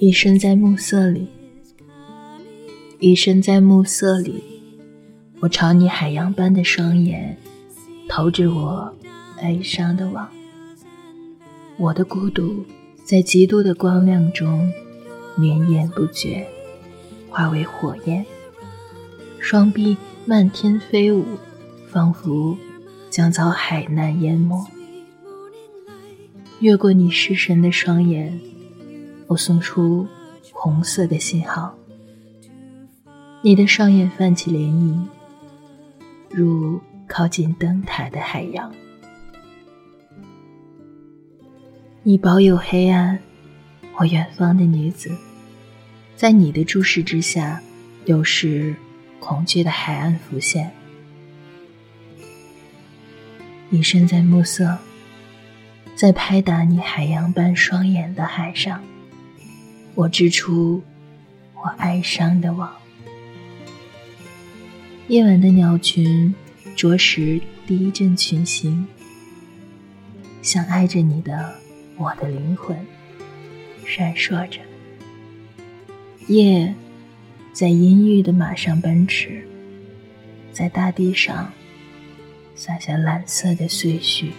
一生在暮色里，一生在暮色里，我朝你海洋般的双眼投掷我哀伤的网。我的孤独在极度的光亮中绵延不绝，化为火焰，双臂漫天飞舞，仿佛将遭海难淹没。越过你失神的双眼。我送出红色的信号，你的双眼泛起涟漪，如靠近灯塔的海洋。你保有黑暗，我远方的女子，在你的注视之下，有时恐惧的海岸浮现。你身在暮色，在拍打你海洋般双眼的海上。我织出我哀伤的网，夜晚的鸟群着实第一阵群星，像爱着你的我的灵魂闪烁着。夜在阴郁的马上奔驰，在大地上洒下蓝色的碎絮。